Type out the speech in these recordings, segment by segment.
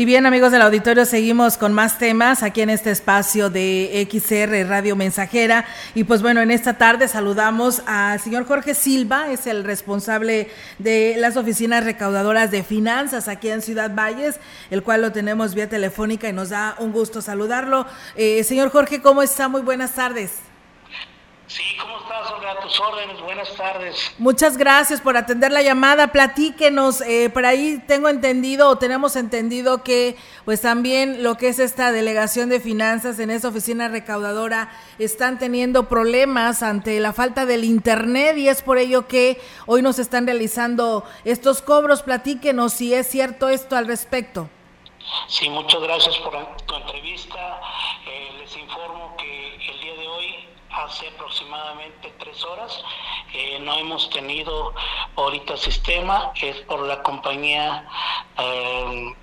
Y bien, amigos del auditorio, seguimos con más temas aquí en este espacio de XR Radio Mensajera. Y pues bueno, en esta tarde saludamos al señor Jorge Silva, es el responsable de las oficinas recaudadoras de finanzas aquí en Ciudad Valles, el cual lo tenemos vía telefónica y nos da un gusto saludarlo. Eh, señor Jorge, ¿cómo está? Muy buenas tardes. Sí, ¿cómo estás, Olga? A tus órdenes, buenas tardes. Muchas gracias por atender la llamada. Platíquenos, eh, por ahí tengo entendido o tenemos entendido que pues también lo que es esta delegación de finanzas en esa oficina recaudadora están teniendo problemas ante la falta del internet y es por ello que hoy nos están realizando estos cobros. Platíquenos si es cierto esto al respecto. Sí, muchas gracias por tu entrevista. Eh, les informo que el día de hoy hace aproximadamente tres horas. Eh, no hemos tenido ahorita sistema, es por la compañía eh,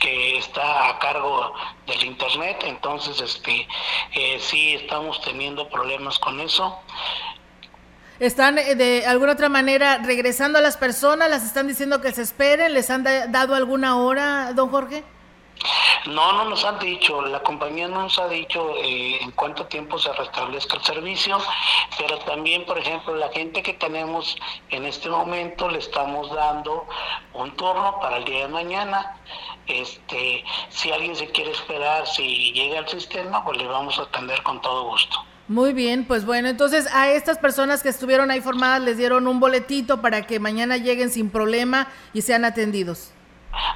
que está a cargo del internet, entonces este eh, sí estamos teniendo problemas con eso. ¿Están de alguna otra manera regresando a las personas? ¿Las están diciendo que se esperen? ¿Les han dado alguna hora, don Jorge? No, no nos han dicho, la compañía no nos ha dicho eh, en cuánto tiempo se restablezca el servicio, pero también, por ejemplo, la gente que tenemos en este momento le estamos dando un turno para el día de mañana. Este, si alguien se quiere esperar, si llega al sistema, pues le vamos a atender con todo gusto. Muy bien, pues bueno, entonces a estas personas que estuvieron ahí formadas les dieron un boletito para que mañana lleguen sin problema y sean atendidos.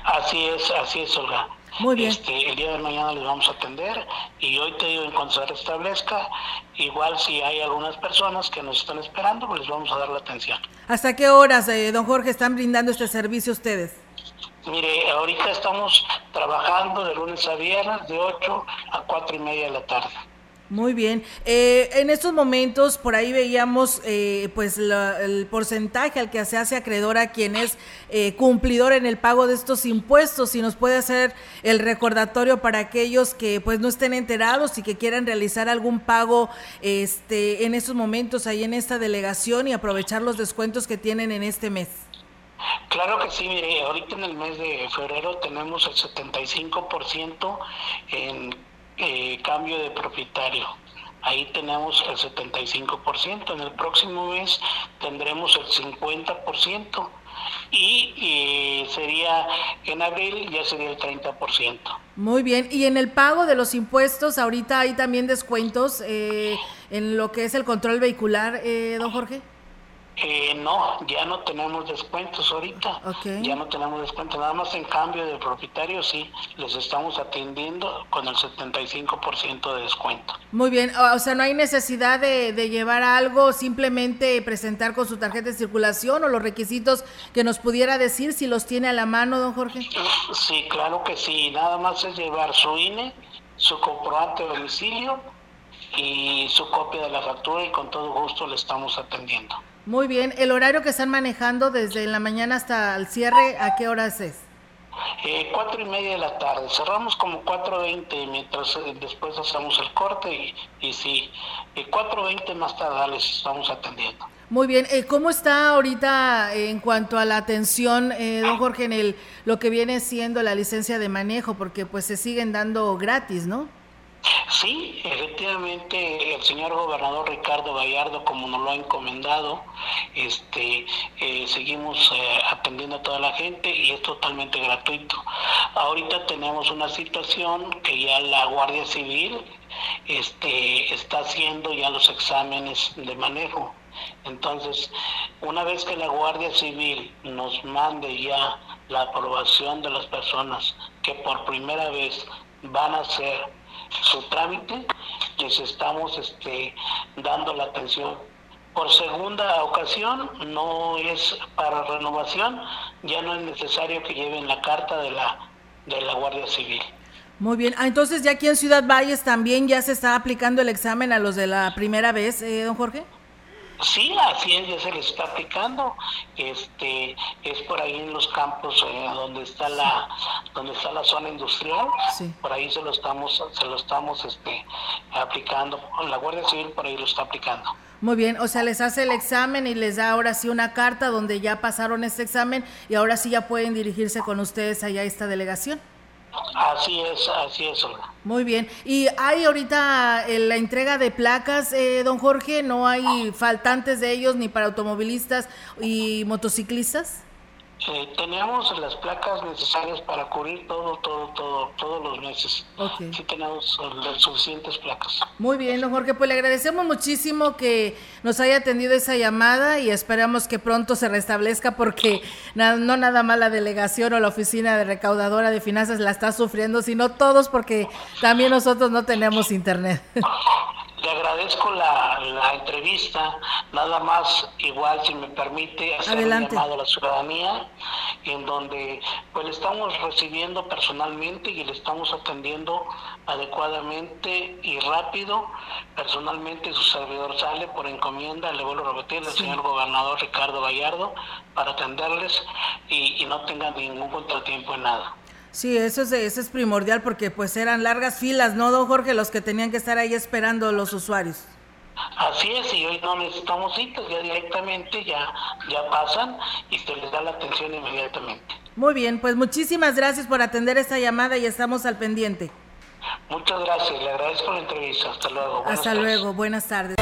Así es, así es, Olga. Muy bien. Este, el día de mañana les vamos a atender y hoy te digo, en cuanto se restablezca, igual si hay algunas personas que nos están esperando, pues les vamos a dar la atención. ¿Hasta qué horas, eh, don Jorge, están brindando este servicio ustedes? Mire, ahorita estamos trabajando de lunes a viernes de 8 a 4 y media de la tarde. Muy bien. Eh, en estos momentos, por ahí veíamos eh, pues el porcentaje al que se hace acreedor a quien es eh, cumplidor en el pago de estos impuestos. Si nos puede hacer el recordatorio para aquellos que pues no estén enterados y que quieran realizar algún pago este, en estos momentos ahí en esta delegación y aprovechar los descuentos que tienen en este mes. Claro que sí, mire, ahorita en el mes de febrero tenemos el 75% en cambio de propietario. Ahí tenemos el 75%. En el próximo mes tendremos el 50% y eh, sería en abril ya sería el 30%. Muy bien, y en el pago de los impuestos, ahorita hay también descuentos eh, en lo que es el control vehicular, don Jorge. Eh, no, ya no tenemos descuentos ahorita. Ya no tenemos descuentos. Nada más en cambio de propietario, sí, les estamos atendiendo con el 75% de descuento. Muy bien, o sea, no hay necesidad de, de, llevar algo, simplemente presentar con su tarjeta de circulación o los requisitos que nos pudiera decir si los tiene a la mano, don Jorge. Sí, claro que sí. Nada más es llevar su INE, su comprobante de domicilio y su copia de la factura y con todo gusto le estamos atendiendo. Muy bien, el horario que están manejando desde la mañana hasta el cierre, ¿a qué horas es? Eh, cuatro y media de la tarde, cerramos como 4.20 mientras eh, después hacemos el corte y, y sí, eh, 4.20 más tarde les estamos atendiendo. Muy bien, eh, ¿cómo está ahorita en cuanto a la atención, eh, don Jorge, en el, lo que viene siendo la licencia de manejo? Porque pues se siguen dando gratis, ¿no? Sí, efectivamente el señor gobernador Ricardo Gallardo, como nos lo ha encomendado, este, eh, seguimos eh, atendiendo a toda la gente y es totalmente gratuito. Ahorita tenemos una situación que ya la Guardia Civil este, está haciendo ya los exámenes de manejo. Entonces, una vez que la Guardia Civil nos mande ya la aprobación de las personas que por primera vez van a hacer su trámite, les estamos este, dando la atención. Por segunda ocasión, no es para renovación, ya no es necesario que lleven la carta de la, de la Guardia Civil. Muy bien, ah, entonces ya aquí en Ciudad Valles también ya se está aplicando el examen a los de la primera vez, eh, don Jorge. Sí, así es, ya se les está aplicando. Este es por ahí en los campos eh, donde está la donde está la zona industrial. Por ahí se lo estamos se lo estamos este aplicando. La Guardia Civil por ahí lo está aplicando. Muy bien, o sea, les hace el examen y les da ahora sí una carta donde ya pasaron este examen y ahora sí ya pueden dirigirse con ustedes allá a esta delegación. Así es, así es. Muy bien. ¿Y hay ahorita eh, la entrega de placas, eh, don Jorge? ¿No hay faltantes de ellos ni para automovilistas y motociclistas? Eh, tenemos las placas necesarias para cubrir todo, todo, todo, todos los meses. Okay. Sí tenemos las suficientes placas. Muy bien, don Jorge, pues le agradecemos muchísimo que nos haya atendido esa llamada y esperamos que pronto se restablezca porque no nada más la delegación o la oficina de recaudadora de finanzas la está sufriendo, sino todos porque también nosotros no tenemos internet. Le agradezco la, entrevista, nada más igual si me permite hacer un llamado a la ciudadanía en donde pues le estamos recibiendo personalmente y le estamos atendiendo adecuadamente y rápido. Personalmente su servidor sale por encomienda, le vuelvo a repetir, al señor gobernador Ricardo Gallardo para atenderles y, y no tengan ningún contratiempo en nada. Sí, eso es, eso es primordial porque pues eran largas filas, ¿no, don Jorge? Los que tenían que estar ahí esperando los usuarios. Así es, y hoy no necesitamos citas, ya directamente ya, ya pasan y se les da la atención inmediatamente. Muy bien, pues muchísimas gracias por atender esta llamada y estamos al pendiente. Muchas gracias, le agradezco la entrevista. Hasta luego. Hasta luego, buenas tardes.